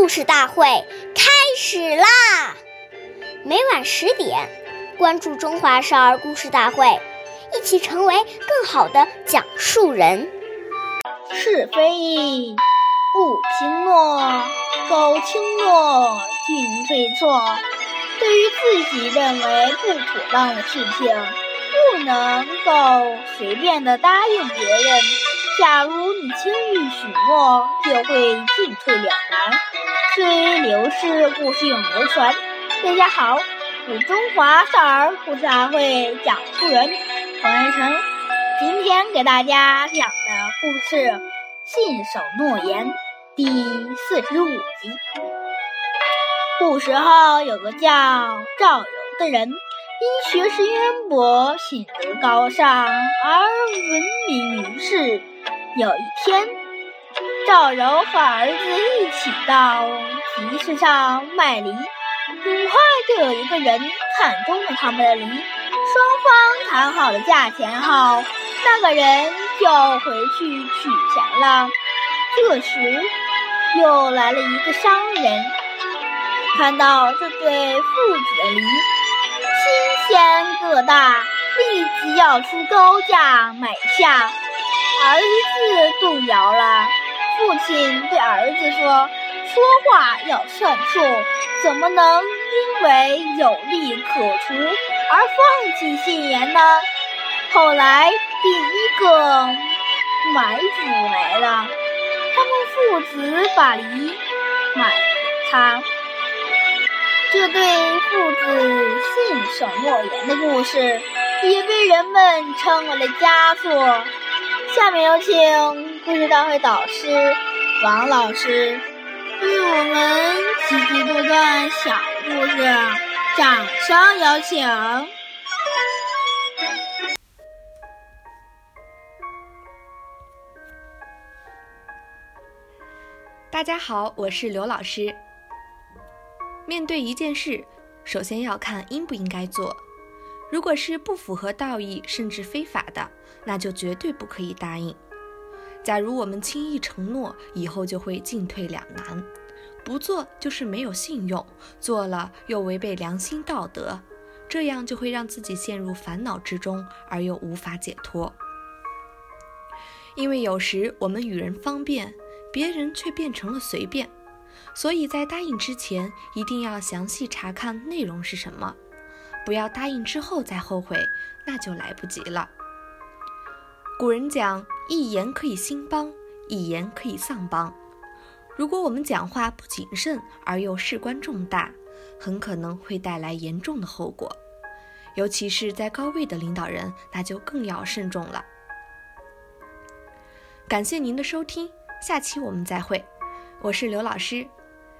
故事大会开始啦！每晚十点，关注《中华少儿故事大会》，一起成为更好的讲述人。是非不轻诺，苟轻诺，进退错。对于自己认为不妥当的事情，不能够随便的答应别人。假如你轻易许诺，就会进退两难。虽刘氏故事永流传。大家好，我是中华少儿故事大会讲述人黄元成。今天给大家讲的故事《信守诺言》第四十五集。古时候有个叫赵柔的人，因学识渊博、品德高尚而闻名于世。有一天，赵柔和儿子一起到集市上卖梨，很快就有一个人看中了他们的梨。双方谈好了价钱后，那个人就回去取钱了。这时，又来了一个商人，看到这对父子的梨新鲜个大，立即要出高价买下。儿子动摇了，父亲对儿子说：“说话要算数，怎么能因为有利可图而放弃信言呢？”后来第一个买主来了，他们父子把梨买他。这对父子信守诺言的故事，也被人们称为了佳作。下面有请故事大会导师王老师为我们继续读段小故事，掌声有请。大家好，我是刘老师。面对一件事，首先要看应不应该做。如果是不符合道义甚至非法的，那就绝对不可以答应。假如我们轻易承诺，以后就会进退两难。不做就是没有信用，做了又违背良心道德，这样就会让自己陷入烦恼之中，而又无法解脱。因为有时我们与人方便，别人却变成了随便，所以在答应之前一定要详细查看内容是什么。不要答应之后再后悔，那就来不及了。古人讲：“一言可以兴邦，一言可以丧邦。”如果我们讲话不谨慎而又事关重大，很可能会带来严重的后果。尤其是在高位的领导人，那就更要慎重了。感谢您的收听，下期我们再会。我是刘老师。